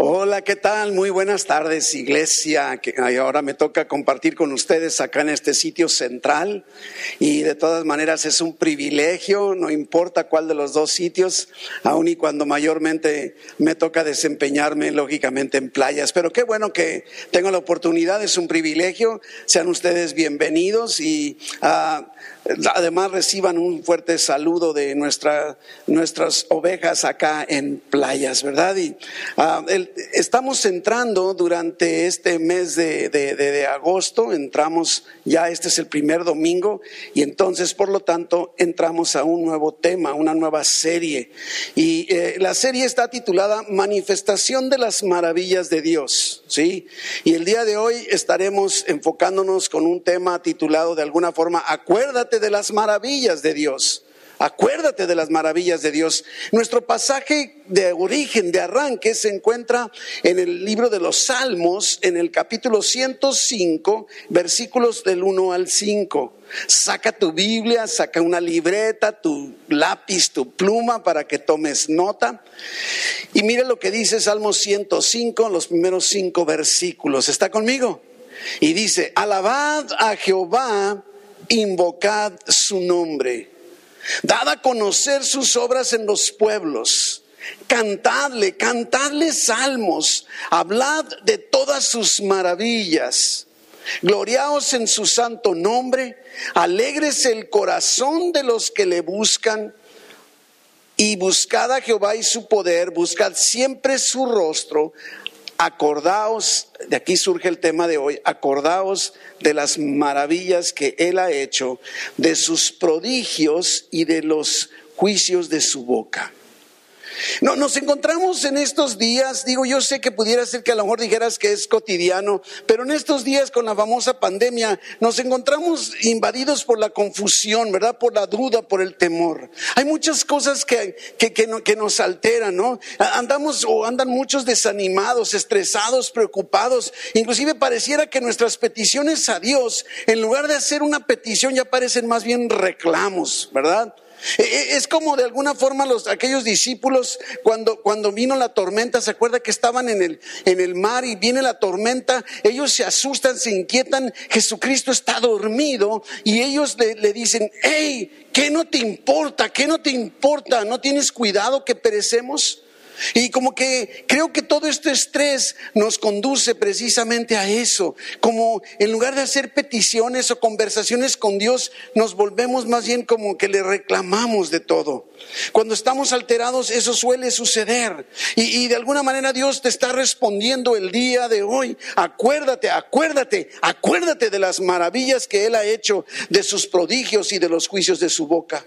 Hola, ¿qué tal? Muy buenas tardes, iglesia. Ahora me toca compartir con ustedes acá en este sitio central y de todas maneras es un privilegio, no importa cuál de los dos sitios, aun y cuando mayormente me toca desempeñarme lógicamente en playas. Pero qué bueno que tengo la oportunidad, es un privilegio. Sean ustedes bienvenidos y uh, Además reciban un fuerte saludo de nuestra, nuestras ovejas acá en playas, ¿verdad? Y el, estamos entrando durante este mes de, de, de, de, agosto, entramos ya, este es el primer domingo, y entonces por lo tanto entramos a un nuevo tema, una nueva serie. Y eh, la serie está titulada Manifestación de las Maravillas de Dios, ¿sí? Y el día de hoy estaremos enfocándonos con un tema titulado de alguna forma, acuérdate de las maravillas de Dios. Acuérdate de las maravillas de Dios. Nuestro pasaje de origen, de arranque, se encuentra en el libro de los Salmos, en el capítulo 105, versículos del 1 al 5. Saca tu Biblia, saca una libreta, tu lápiz, tu pluma para que tomes nota. Y mire lo que dice Salmo 105, los primeros cinco versículos. ¿Está conmigo? Y dice, alabad a Jehová invocad su nombre, dad a conocer sus obras en los pueblos, cantadle, cantadle salmos, hablad de todas sus maravillas, gloriaos en su santo nombre, alegres el corazón de los que le buscan. Y buscad a Jehová y su poder, buscad siempre su rostro, acordaos, de aquí surge el tema de hoy, acordaos de las maravillas que Él ha hecho, de sus prodigios y de los juicios de su boca. No, nos encontramos en estos días, digo, yo sé que pudiera ser que a lo mejor dijeras que es cotidiano, pero en estos días con la famosa pandemia nos encontramos invadidos por la confusión, ¿verdad? Por la duda, por el temor. Hay muchas cosas que, que, no, que nos alteran, ¿no? Andamos o andan muchos desanimados, estresados, preocupados. Inclusive pareciera que nuestras peticiones a Dios, en lugar de hacer una petición, ya parecen más bien reclamos, ¿verdad? Es como de alguna forma los, aquellos discípulos cuando, cuando vino la tormenta, se acuerda que estaban en el, en el mar y viene la tormenta, ellos se asustan, se inquietan, Jesucristo está dormido y ellos le, le dicen, hey, ¿qué no te importa? ¿Qué no te importa? ¿No tienes cuidado que perecemos? Y como que creo que todo este estrés nos conduce precisamente a eso, como en lugar de hacer peticiones o conversaciones con Dios, nos volvemos más bien como que le reclamamos de todo. Cuando estamos alterados, eso suele suceder. Y, y de alguna manera Dios te está respondiendo el día de hoy. Acuérdate, acuérdate, acuérdate de las maravillas que Él ha hecho, de sus prodigios y de los juicios de su boca.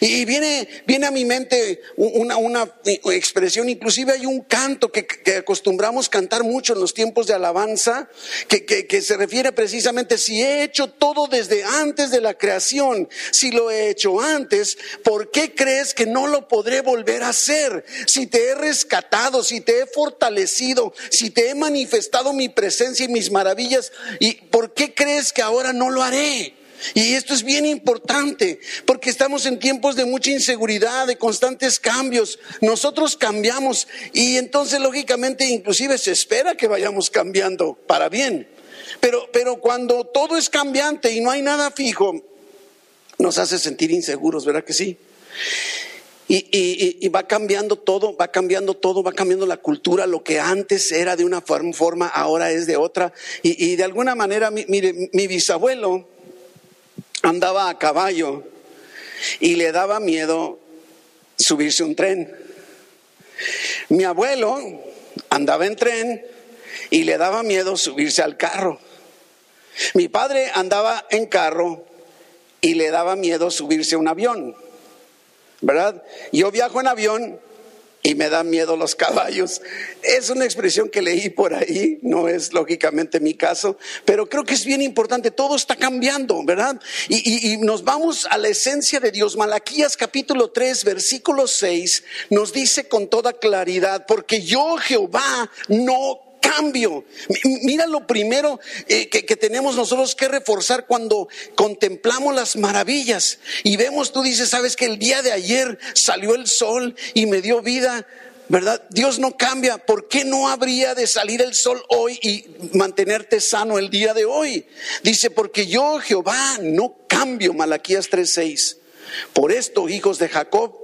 Y viene, viene a mi mente una, una expresión, inclusive hay un canto que, que, acostumbramos cantar mucho en los tiempos de alabanza, que, que, que se refiere precisamente, si he hecho todo desde antes de la creación, si lo he hecho antes, ¿por qué crees que no lo podré volver a hacer? Si te he rescatado, si te he fortalecido, si te he manifestado mi presencia y mis maravillas, ¿y por qué crees que ahora no lo haré? Y esto es bien importante porque estamos en tiempos de mucha inseguridad, de constantes cambios. Nosotros cambiamos y entonces lógicamente inclusive se espera que vayamos cambiando para bien. Pero, pero cuando todo es cambiante y no hay nada fijo, nos hace sentir inseguros, ¿verdad que sí? Y, y, va cambiando todo, va cambiando todo, va cambiando la cultura, lo que antes era de una forma, ahora es de otra. Y, y de alguna manera, mire, mi bisabuelo, andaba a caballo y le daba miedo subirse un tren. Mi abuelo andaba en tren y le daba miedo subirse al carro. Mi padre andaba en carro y le daba miedo subirse a un avión. ¿Verdad? Yo viajo en avión y me dan miedo los caballos. Es una expresión que leí por ahí, no es lógicamente mi caso, pero creo que es bien importante, todo está cambiando, ¿verdad? Y, nos vamos a la esencia de Dios. Malaquías capítulo 3, versículo 6 nos dice con toda claridad, porque yo Jehová no cambio. Mira lo primero eh, que, tenemos nosotros que reforzar cuando contemplamos las maravillas y vemos, tú dices, sabes que el día de ayer salió el sol y me dio vida. ¿verdad? Dios no cambia. ¿Por qué no habría de salir el sol hoy y mantenerte sano el día de hoy? Dice, porque yo, Jehová, no cambio. Malaquías 3:6. Por esto, hijos de Jacob,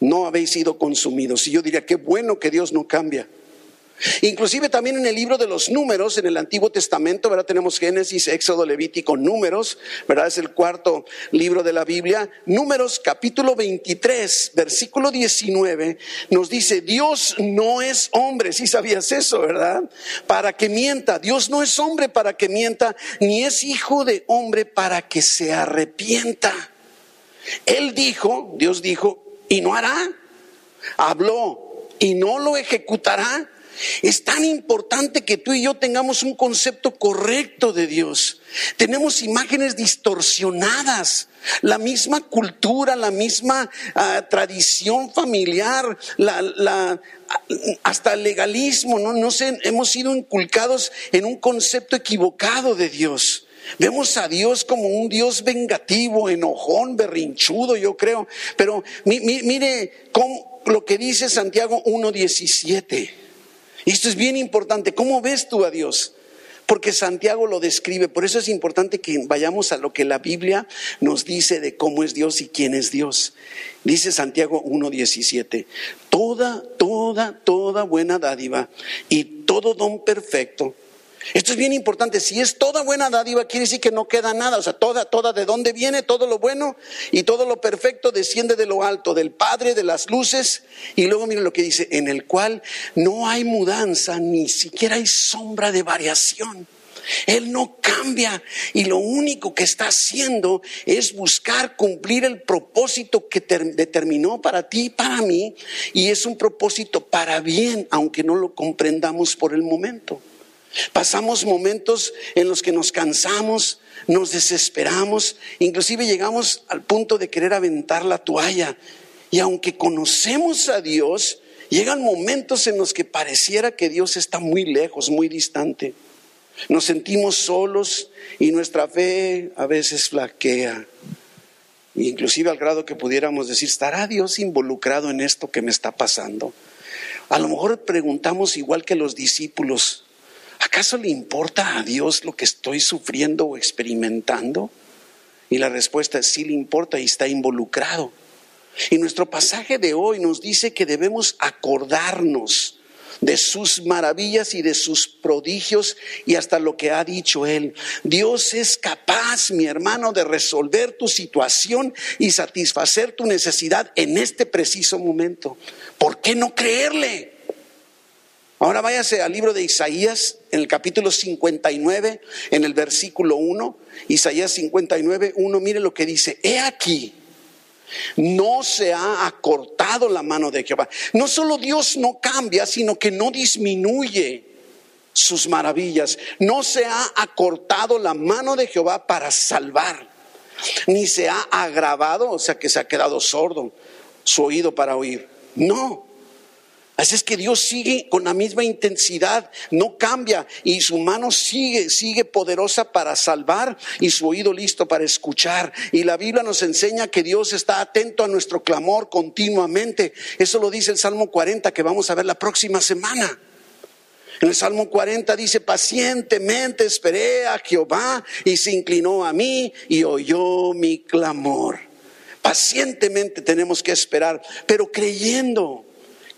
no habéis sido consumidos. Y yo diría, qué bueno que Dios no cambia. Inclusive también en el libro de los números, en el Antiguo Testamento, ¿verdad? Tenemos Génesis, Éxodo, Levítico, números, ¿verdad? Es el cuarto libro de la Biblia. Números capítulo 23, versículo 19, nos dice, Dios no es hombre, si sabías eso, ¿verdad? Para que mienta. Dios no es hombre para que mienta, ni es hijo de hombre para que se arrepienta. Él dijo, Dios dijo, y no hará. Habló y no lo ejecutará. Es tan importante que tú y yo tengamos un concepto correcto de Dios. Tenemos imágenes distorsionadas, la misma cultura, la misma ah, tradición familiar, hasta el legalismo, ¿no? no sé, hemos sido inculcados en un concepto equivocado de Dios. Vemos a Dios como un Dios vengativo, enojón, berrinchudo, yo creo. Pero mire lo que dice Santiago 1.17. Esto es bien importante. ¿Cómo ves tú a Dios? Porque Santiago lo describe. Por eso es importante que vayamos a lo que la Biblia nos dice de cómo es Dios y quién es Dios. Dice Santiago 1.17. Toda, toda, toda buena dádiva y todo don perfecto esto es bien importante. Si es toda buena dádiva, quiere decir que no queda nada. O sea, toda, toda de dónde viene, todo lo bueno y todo lo perfecto desciende de lo alto, del Padre, de las luces. Y luego miren lo que dice, en el cual no hay mudanza, ni siquiera hay sombra de variación. Él no cambia y lo único que está haciendo es buscar cumplir el propósito que determinó para ti y para mí y es un propósito para bien, aunque no lo comprendamos por el momento. Pasamos momentos en los que nos cansamos, nos desesperamos, inclusive llegamos al punto de querer aventar la toalla. Y aunque conocemos a Dios, llegan momentos en los que pareciera que Dios está muy lejos, muy distante. Nos sentimos solos y nuestra fe a veces flaquea. Inclusive al grado que pudiéramos decir, ¿estará Dios involucrado en esto que me está pasando? A lo mejor preguntamos igual que los discípulos, ¿acaso le importa a Dios lo que estoy sufriendo o experimentando? Y la respuesta es sí le importa y está involucrado. Y nuestro pasaje de hoy nos dice que debemos acordarnos de sus maravillas y de sus prodigios y hasta lo que ha dicho Él. Dios es capaz, mi hermano, de resolver tu situación y satisfacer tu necesidad en este preciso momento. ¿Por qué no creerle? Ahora váyase al libro de Isaías, en el capítulo 59, en el versículo 1. Isaías 59, 1, mire lo que dice. He aquí, no se ha acortado la mano de Jehová. No solo Dios no cambia, sino que no disminuye sus maravillas. No se ha acortado la mano de Jehová para salvar, ni se ha agravado, o sea que se ha quedado sordo su oído para oír. No, Así es que Dios sigue con la misma intensidad, no cambia y su mano sigue, sigue poderosa para salvar y su oído listo para escuchar. Y la Biblia nos enseña que Dios está atento a nuestro clamor continuamente. Eso lo dice el Salmo 40 que vamos a ver la próxima semana. En el Salmo 40 dice, pacientemente esperé a Jehová y se inclinó a mí y oyó mi clamor. Pacientemente tenemos que esperar, pero creyendo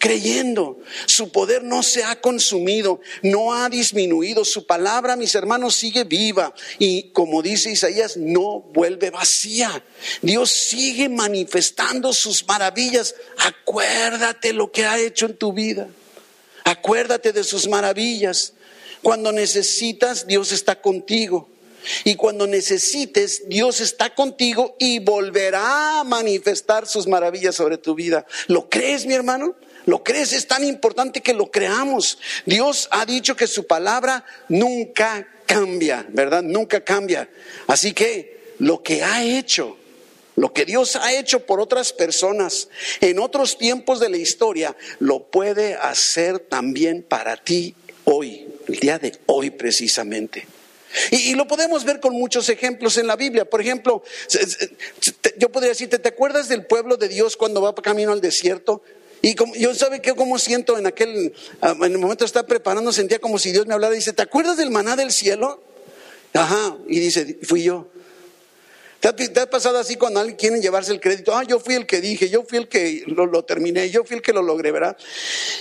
creyendo. Su poder no se ha consumido, no ha disminuido. Su palabra, mis hermanos, sigue viva. Y como dice Isaías, no vuelve vacía. Dios sigue manifestando sus maravillas. Acuérdate lo que ha hecho en tu vida. Acuérdate de sus maravillas. Cuando necesitas, Dios está contigo. Y cuando necesites, Dios está contigo y volverá a manifestar sus maravillas sobre tu vida. ¿Lo crees, mi hermano? ¿Lo crees? Es tan importante que lo creamos. Dios ha dicho que su palabra nunca cambia, ¿verdad? Nunca cambia. Así que lo que ha hecho, lo que Dios ha hecho por otras personas en otros tiempos de la historia, lo puede hacer también para ti hoy, el día de hoy precisamente. Y, lo podemos ver con muchos ejemplos en la Biblia. Por ejemplo, yo podría decirte, ¿te acuerdas del pueblo de Dios cuando va camino al desierto? Y yo sabe que como siento en aquel, ah, en el momento de estar preparando, sentía como si Dios me hablara y dice, ¿te acuerdas del maná del cielo? Ajá, y dice, fui yo. ¿Te ha, pasado así cuando alguien quiere llevarse el crédito? Ah, yo fui el que dije, yo fui el que lo, terminé, yo fui el que lo logré, ¿verdad?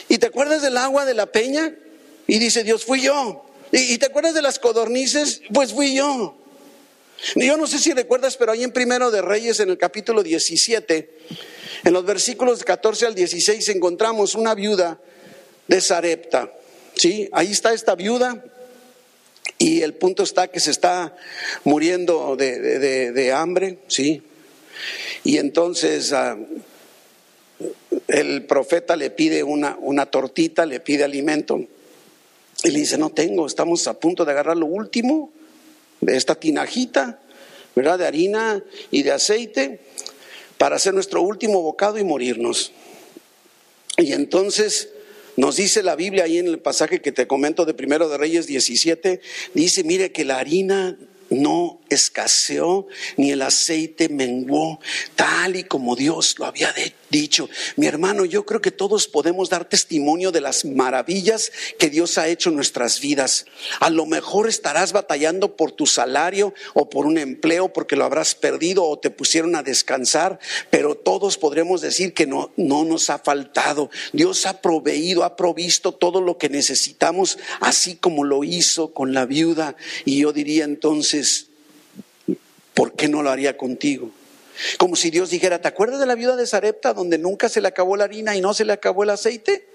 ¿Y te acuerdas del agua de la peña? Y dice Dios, fui yo. ¿Y, te acuerdas de las codornices? Pues fui yo. Yo no sé si recuerdas, pero ahí en Primero de Reyes, en el capítulo 17, en los versículos 14 al 16, encontramos una viuda de Sarepta. ¿Sí? Ahí está esta viuda y el punto está que se está muriendo de, hambre, ¿sí? Y entonces ah, el profeta le pide una, una tortita, le pide alimento. Y le dice, no tengo, estamos a punto de agarrar lo último de esta tinajita, ¿verdad? De harina y de aceite para hacer nuestro último bocado y morirnos. Y entonces nos dice la Biblia ahí en el pasaje que te comento de Primero de Reyes 17, dice, mire que la harina no escaseó ni el aceite menguó, tal y como Dios lo había dicho. Mi hermano, yo creo que todos podemos dar testimonio de las maravillas que Dios ha hecho en nuestras vidas. A lo mejor estarás batallando por tu salario o por un empleo porque lo habrás perdido o te pusieron a descansar, pero todos podremos decir que no, no nos ha faltado. Dios ha proveído, ha provisto todo lo que necesitamos, así como lo hizo con la viuda. Y yo diría entonces, ¿por qué no lo haría contigo? Como si Dios dijera, ¿te acuerdas de la viuda de Sarepta donde nunca se le acabó la harina y no se le acabó el aceite?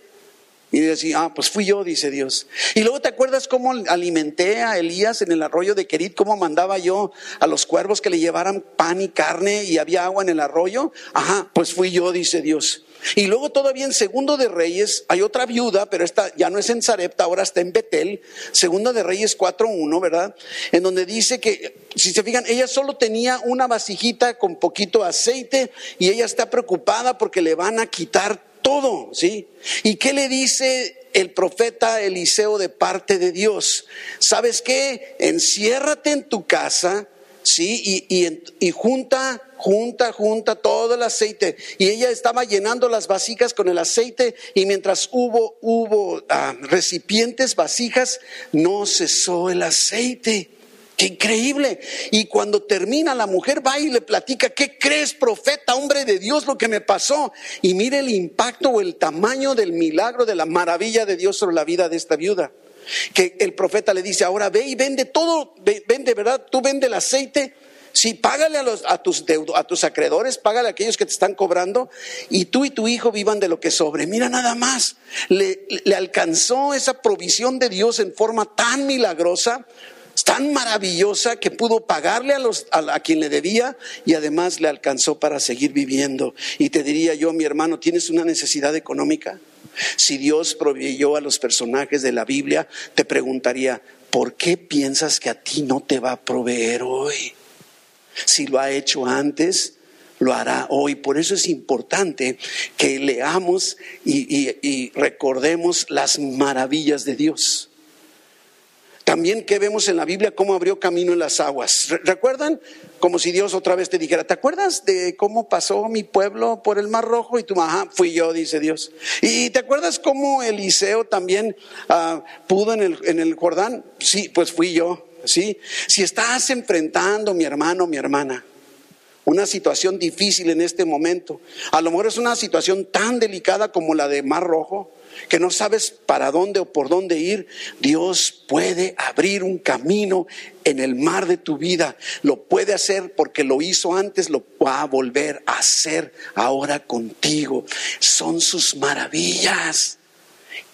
Y decía, ah, pues fui yo, dice Dios. Y luego te acuerdas cómo alimenté a Elías en el arroyo de Querit, cómo mandaba yo a los cuervos que le llevaran pan y carne y había agua en el arroyo. Ajá, pues fui yo, dice Dios. Y luego todavía en Segundo de Reyes hay otra viuda, pero esta ya no es en Sarepta, ahora está en Betel. Segundo de Reyes 4.1, ¿verdad? En donde dice que, si se fijan, ella solo tenía una vasijita con poquito aceite y ella está preocupada porque le van a quitar todo, ¿sí? ¿Y qué le dice el profeta Eliseo de parte de Dios? ¿Sabes qué? Enciérrate en tu casa, ¿sí? Y, y junta junta, junta todo el aceite. Y ella estaba llenando las vasijas con el aceite y mientras hubo, hubo ah, recipientes, vasijas, no cesó el aceite. Qué increíble. Y cuando termina, la mujer va y le platica, ¿qué crees, profeta, hombre de Dios, lo que me pasó? Y mire el impacto o el tamaño del milagro, de la maravilla de Dios sobre la vida de esta viuda. Que el profeta le dice, ahora ve y vende todo, vende, ¿verdad? Tú vende el aceite Sí, págale a, los, a, tus a tus acreedores, págale a aquellos que te están cobrando y tú y tu hijo vivan de lo que sobre. Mira nada más, le alcanzó esa provisión de Dios en forma tan milagrosa, tan maravillosa que pudo pagarle a, los, a, quien le debía y además le alcanzó para seguir viviendo. Y te diría yo, mi hermano, ¿tienes una necesidad económica? Si Dios proveyó a los personajes de la Biblia, te preguntaría, ¿por qué piensas que a ti no te va a proveer hoy? Si lo ha hecho antes, lo hará hoy. Por eso es importante que leamos y, recordemos las maravillas de Dios. También que vemos en la Biblia cómo abrió camino en las aguas. ¿Recuerdan? Como si Dios otra vez te dijera, ¿te acuerdas de cómo pasó mi pueblo por el Mar Rojo? Y tú, ajá, fui yo, dice Dios. ¿Y te acuerdas cómo Eliseo también ah, pudo en el, en el Jordán? Sí, pues fui yo. ¿sí? Si estás enfrentando, mi hermano, mi hermana, una situación difícil en este momento, a lo mejor es una situación tan delicada como la de Mar Rojo, que no sabes para dónde o por dónde ir, Dios puede abrir un camino en el mar de tu vida. Lo puede hacer porque lo hizo antes, lo va a volver a hacer ahora contigo. Son sus maravillas.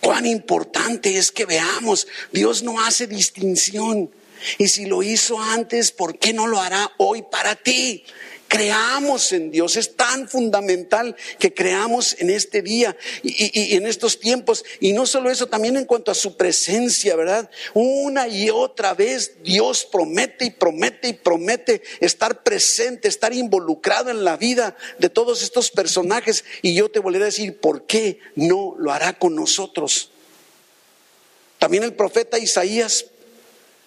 Cuán importante es que veamos, Dios no hace distinción. Y si lo hizo antes, ¿por qué no lo hará hoy para ti? Creamos en Dios, es tan fundamental que creamos en este día y, en estos tiempos. Y no solo eso, también en cuanto a su presencia, ¿verdad? Una y otra vez Dios promete y promete y promete estar presente, estar involucrado en la vida de todos estos personajes. Y yo te volveré a decir, ¿por qué no lo hará con nosotros? También el profeta Isaías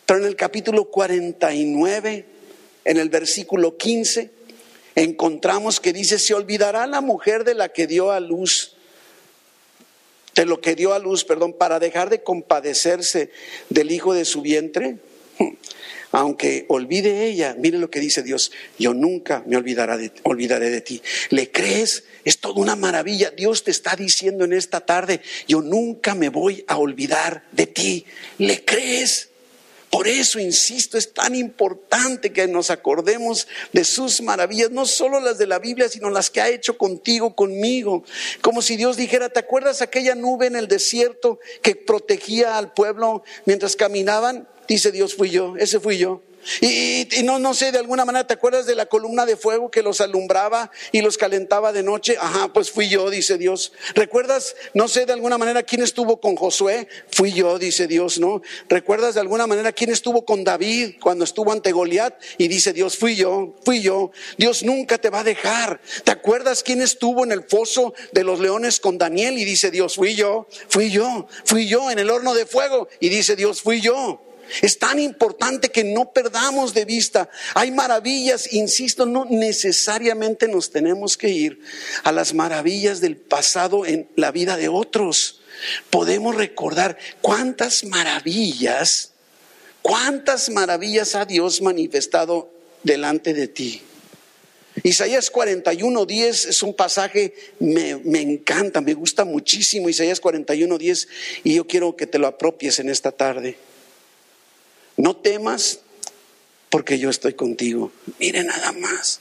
pero en el capítulo 49, en el versículo 15, encontramos que dice, se olvidará la mujer de la que dio a luz de lo que dio a luz, perdón, para dejar de compadecerse del hijo de su vientre? Aunque olvide ella, mire lo que dice Dios, yo nunca me olvidaré de, olvidaré de ti. ¿Le crees? Es toda una maravilla. Dios te está diciendo en esta tarde, yo nunca me voy a olvidar de ti. ¿Le crees? Por eso, insisto, es tan importante que nos acordemos de sus maravillas, no solo las de la Biblia, sino las que ha hecho contigo, conmigo. Como si Dios dijera, ¿te acuerdas aquella nube en el desierto que protegía al pueblo mientras caminaban? Dice Dios, fui yo, ese fui yo. Y, no, no sé, de alguna manera, ¿te acuerdas de la columna de fuego que los alumbraba y los calentaba de noche? Ajá, pues fui yo, dice Dios. ¿Recuerdas, no sé, de alguna manera, quién estuvo con Josué? Fui yo, dice Dios, ¿no? ¿Recuerdas de alguna manera quién estuvo con David cuando estuvo ante Goliat? Y dice Dios, fui yo, fui yo. Dios nunca te va a dejar. ¿Te acuerdas quién estuvo en el foso de los leones con Daniel? Y dice Dios, fui yo, fui yo, fui yo en el horno de fuego. Y dice Dios, fui yo. Es tan importante que no perdamos de vista. Hay maravillas, insisto, no necesariamente nos tenemos que ir a las maravillas del pasado en la vida de otros. Podemos recordar cuántas maravillas, cuántas maravillas ha Dios manifestado delante de ti. Isaías 41, 10 es un pasaje, me, me, encanta, me gusta muchísimo Isaías 41, 10 y yo quiero que te lo apropies en esta tarde. No temas porque yo estoy contigo. Mire nada más.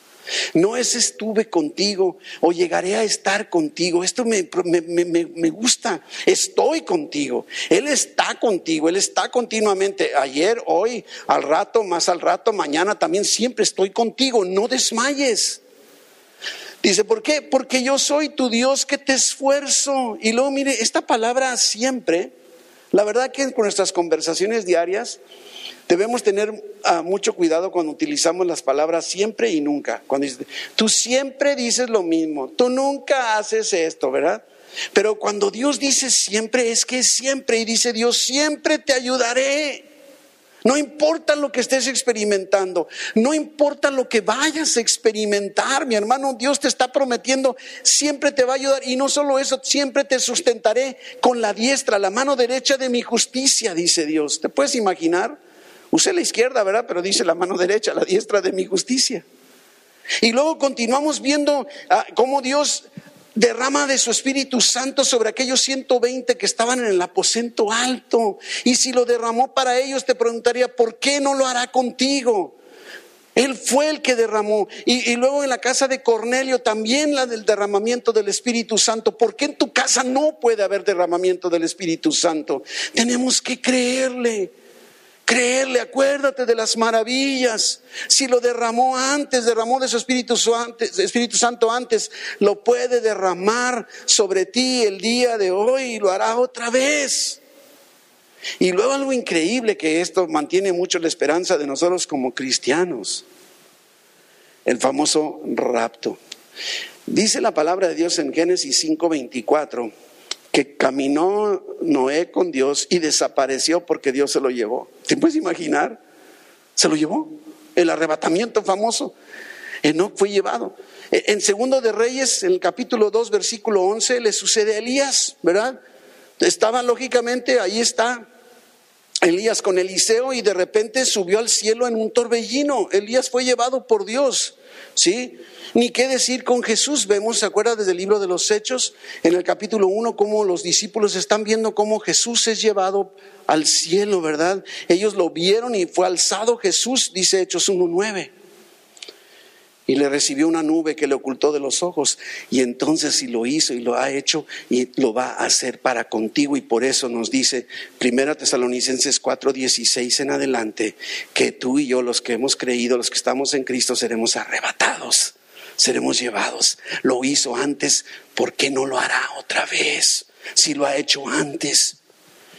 No es estuve contigo o llegaré a estar contigo. Esto me, me, gusta. Estoy contigo. Él está contigo. Él está continuamente. Ayer, hoy, al rato, más al rato, mañana también. Siempre estoy contigo. No desmayes. Dice, ¿por qué? Porque yo soy tu Dios que te esfuerzo. Y luego, mire, esta palabra siempre, la verdad que con nuestras conversaciones diarias, Debemos tener ah, mucho cuidado cuando utilizamos las palabras siempre y nunca. Cuando dices, tú siempre dices lo mismo, tú nunca haces esto, ¿verdad? Pero cuando Dios dice siempre, es que siempre, y dice Dios, siempre te ayudaré. No importa lo que estés experimentando, no importa lo que vayas a experimentar, mi hermano, Dios te está prometiendo, siempre te va a ayudar. Y no solo eso, siempre te sustentaré con la diestra, la mano derecha de mi justicia, dice Dios. ¿Te puedes imaginar? Usé la izquierda, ¿verdad? Pero dice la mano derecha, la diestra de mi justicia. Y luego continuamos viendo ah, cómo Dios derrama de su Espíritu Santo sobre aquellos 120 que estaban en el aposento alto. Y si lo derramó para ellos, te preguntaría, ¿por qué no lo hará contigo? Él fue el que derramó. Y, y, luego en la casa de Cornelio también la del derramamiento del Espíritu Santo. ¿Por qué en tu casa no puede haber derramamiento del Espíritu Santo? Tenemos que creerle creerle, acuérdate de las maravillas. Si lo derramó antes, derramó de su Espíritu, Santo antes, lo puede derramar sobre ti el día de hoy y lo hará otra vez. Y luego algo increíble que esto mantiene mucho la esperanza de nosotros como cristianos, el famoso rapto. Dice la palabra de Dios en Génesis 5:24 que caminó Noé con Dios y desapareció porque Dios se lo llevó. ¿Te puedes imaginar? Se lo llevó. El arrebatamiento famoso. no fue llevado. E, en Segundo de Reyes, en el capítulo 2, versículo 11, le sucede a Elías, ¿verdad? Estaba lógicamente, ahí está Elías con Eliseo y de repente subió al cielo en un torbellino. Elías fue llevado por Dios, ¿sí? Ni qué decir con Jesús. Vemos, ¿se acuerda desde el libro de los Hechos, en el capítulo 1, cómo los discípulos están viendo cómo Jesús es llevado al cielo, ¿verdad? Ellos lo vieron y fue alzado Jesús, dice Hechos 1.9. Y le recibió una nube que le ocultó de los ojos. Y entonces si lo hizo y lo ha hecho y lo va a hacer para contigo. Y por eso nos dice Primera Tesalonicenses 4:16 en adelante, que tú y yo, los que hemos creído, los que estamos en Cristo, seremos arrebatados seremos llevados. Lo hizo antes, ¿por qué no lo hará otra vez? Si lo ha hecho antes.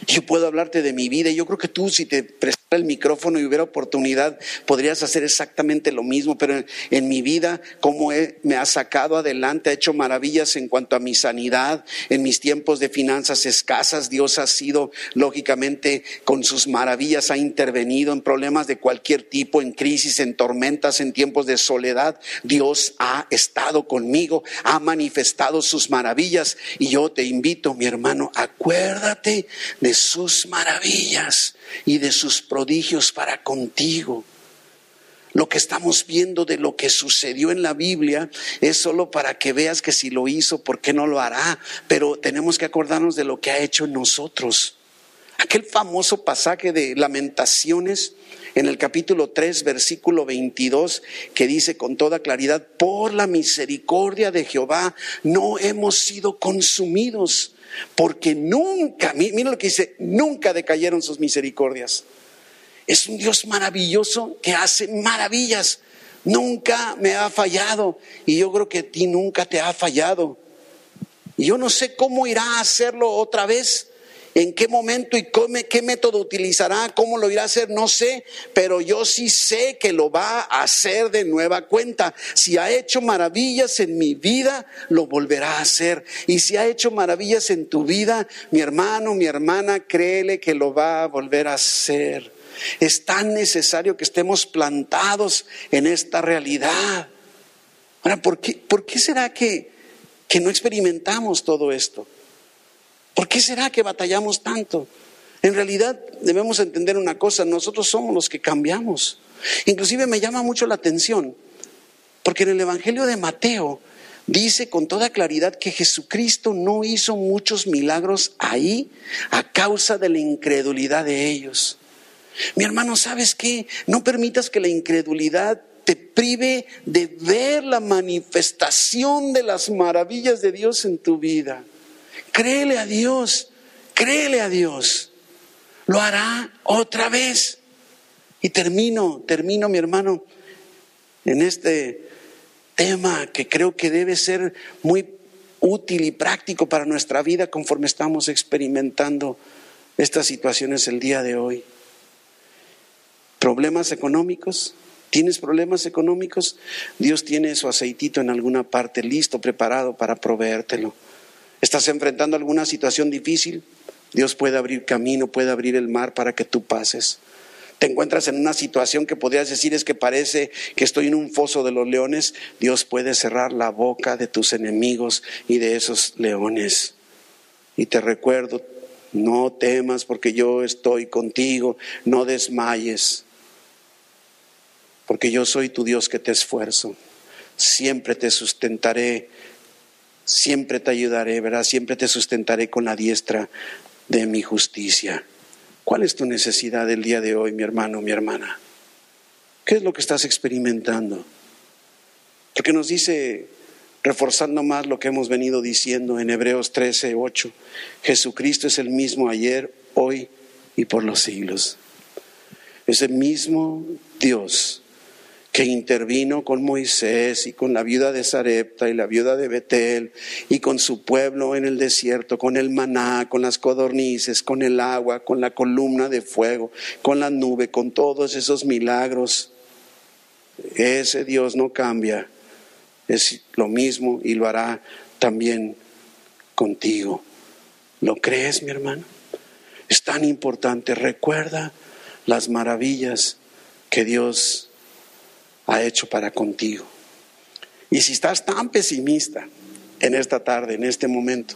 Yo puedo hablarte de mi vida y yo creo que tú si te prestas el micrófono y hubiera oportunidad, podrías hacer exactamente lo mismo, pero en, mi vida, como me ha sacado adelante, ha hecho maravillas en cuanto a mi sanidad, en mis tiempos de finanzas escasas, Dios ha sido, lógicamente, con sus maravillas, ha intervenido en problemas de cualquier tipo, en crisis, en tormentas, en tiempos de soledad. Dios ha estado conmigo, ha manifestado sus maravillas y yo te invito, mi hermano, acuérdate de sus maravillas y de sus prodigios para contigo. Lo que estamos viendo de lo que sucedió en la Biblia es solo para que veas que si lo hizo, ¿por qué no lo hará? Pero tenemos que acordarnos de lo que ha hecho en nosotros. Aquel famoso pasaje de lamentaciones en el capítulo 3, versículo 22, que dice con toda claridad, por la misericordia de Jehová no hemos sido consumidos, porque nunca, mira lo que dice, nunca decayeron sus misericordias. Es un Dios maravilloso que hace maravillas. Nunca me ha fallado y yo creo que a ti nunca te ha fallado. Y yo no sé cómo irá a hacerlo otra vez, en qué momento y qué método utilizará, cómo lo irá a hacer, no sé, pero yo sí sé que lo va a hacer de nueva cuenta. Si ha hecho maravillas en mi vida, lo volverá a hacer. Y si ha hecho maravillas en tu vida, mi hermano, mi hermana, créele que lo va a volver a hacer. Es tan necesario que estemos plantados en esta realidad. Ahora, ¿por qué, por qué será que, que no experimentamos todo esto? ¿Por qué será que batallamos tanto? En realidad debemos entender una cosa, nosotros somos los que cambiamos. Inclusive me llama mucho la atención, porque en el Evangelio de Mateo dice con toda claridad que Jesucristo no hizo muchos milagros ahí a causa de la incredulidad de ellos. Mi hermano, ¿sabes qué? No permitas que la incredulidad te prive de ver la manifestación de las maravillas de Dios en tu vida. Créele a Dios, créele a Dios. Lo hará otra vez. Y termino, termino mi hermano, en este tema que creo que debe ser muy útil y práctico para nuestra vida conforme estamos experimentando estas situaciones el día de hoy. Problemas económicos, ¿Tienes problemas económicos? Dios tiene su aceitito en alguna parte listo, preparado para proveértelo. ¿Estás enfrentando alguna situación difícil? Dios puede abrir camino, puede abrir el mar para que tú pases. Te encuentras en una situación que podrías decir es que parece que estoy en un foso de los leones. Dios puede cerrar la boca de tus enemigos y de esos leones. Y te recuerdo, no temas porque yo estoy contigo, no desmayes, porque yo soy tu Dios que te esfuerzo. Siempre te sustentaré siempre te ayudaré, ¿verdad? Siempre te sustentaré con la diestra de mi justicia. ¿Cuál es tu necesidad el día de hoy, mi hermano, mi hermana? ¿Qué es lo que estás experimentando? Porque nos dice, reforzando más lo que hemos venido diciendo en Hebreos 13, 8, Jesucristo es el mismo ayer, hoy y por los siglos. Es el mismo Dios que intervino con Moisés y con la viuda de Sarepta y la viuda de Betel y con su pueblo en el desierto, con el maná, con las codornices, con el agua, con la columna de fuego, con la nube, con todos esos milagros. Ese Dios no cambia, es lo mismo y lo hará también contigo. ¿Lo crees, mi hermano? Es tan importante. Recuerda las maravillas que Dios ha hecho para contigo. Y si estás tan pesimista en esta tarde, en este momento,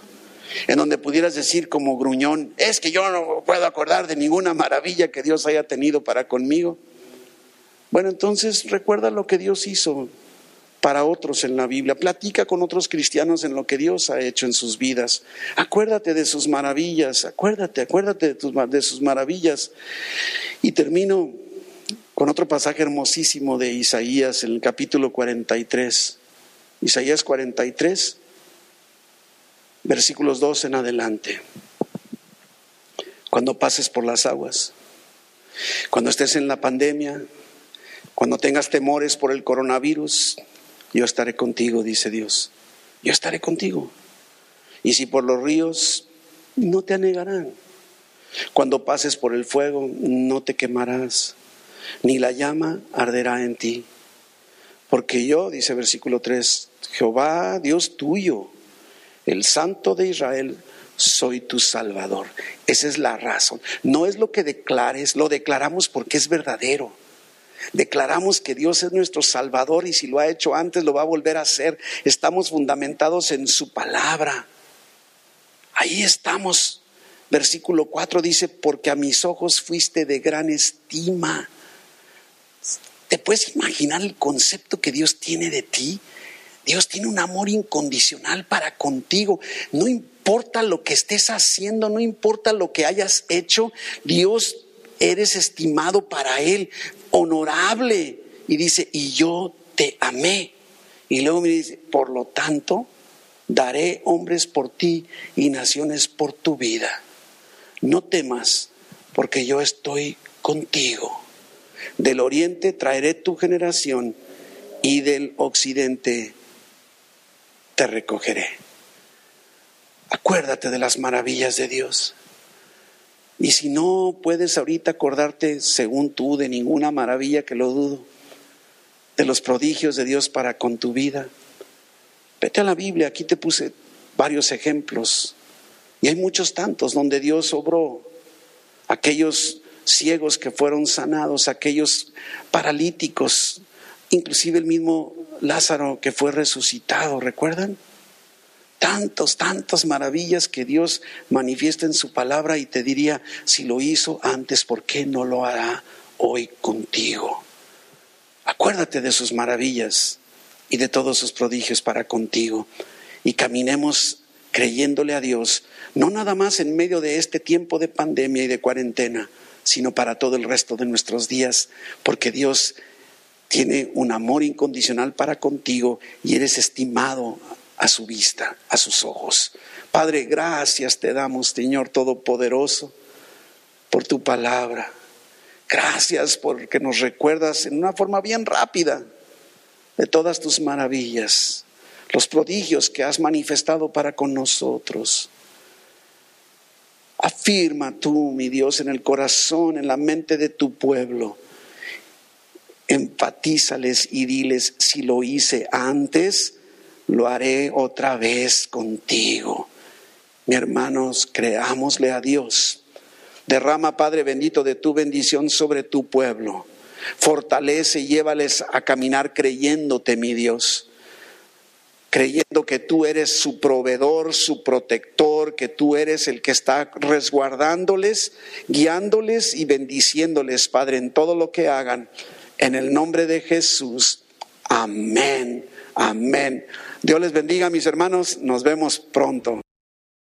en donde pudieras decir como gruñón, es que yo no puedo acordar de ninguna maravilla que Dios haya tenido para conmigo. Bueno, entonces recuerda lo que Dios hizo para otros en la Biblia. Platica con otros cristianos en lo que Dios ha hecho en sus vidas. Acuérdate de sus maravillas, acuérdate, acuérdate de, de sus maravillas. Y termino con otro pasaje hermosísimo de Isaías en el capítulo 43. Isaías 43, versículos 2 en adelante. Cuando pases por las aguas, cuando estés en la pandemia, cuando tengas temores por el coronavirus, yo estaré contigo, dice Dios. Yo estaré contigo. Y si por los ríos, no te anegarán. Cuando pases por el fuego, no te quemarás, ni la llama arderá en ti. Porque yo, dice versículo 3, Jehová, Dios tuyo, el Santo de Israel, soy tu Salvador. Esa es la razón. No es lo que declares, lo declaramos porque es verdadero. Declaramos que Dios es nuestro Salvador y si lo ha hecho antes lo va a volver a hacer. Estamos fundamentados en su palabra. Ahí estamos. Versículo 4 dice, porque a mis ojos fuiste de gran estima. ¿Te puedes imaginar el concepto que Dios tiene de ti? Dios tiene un amor incondicional para contigo. No importa lo que estés haciendo, no importa lo que hayas hecho, Dios eres estimado para Él, honorable. Y dice, y yo te amé. Y luego me dice, por lo tanto, daré hombres por ti y naciones por tu vida. No temas, porque yo estoy contigo. Del oriente traeré tu generación y del occidente te recogeré. Acuérdate de las maravillas de Dios. Y si no puedes ahorita acordarte, según tú, de ninguna maravilla, que lo dudo, de los prodigios de Dios para con tu vida, vete a la Biblia, aquí te puse varios ejemplos. Y hay muchos tantos donde Dios obró. Aquellos ciegos que fueron sanados, aquellos paralíticos, inclusive el mismo Lázaro que fue resucitado, ¿recuerdan? tantos, tantas maravillas que Dios manifiesta en su palabra y te diría, si lo hizo antes, ¿por qué no lo hará hoy contigo? Acuérdate de sus maravillas y de todos sus prodigios para contigo y caminemos creyéndole a Dios, no nada más en medio de este tiempo de pandemia y de cuarentena, sino para todo el resto de nuestros días, porque Dios tiene un amor incondicional para contigo y eres estimado a su vista, a sus ojos. Padre, gracias te damos, Señor Todopoderoso, por tu palabra. Gracias porque nos recuerdas en una forma bien rápida de todas tus maravillas, los prodigios que has manifestado para con nosotros. Afirma tú, mi Dios, en el corazón, en la mente de tu pueblo. Enfatízales y diles, si lo hice antes, lo haré otra vez contigo. Mi hermanos, creámosle a Dios. Derrama, Padre bendito, de tu bendición sobre tu pueblo. Fortalece y llévales a caminar creyéndote, mi Dios. Creyendo que tú eres su proveedor, su protector, que tú eres el que está resguardándoles, guiándoles y bendiciéndoles, Padre, en todo lo que hagan. En el nombre de Jesús. Amén. Amén. Dios les bendiga, mis hermanos. Nos vemos pronto.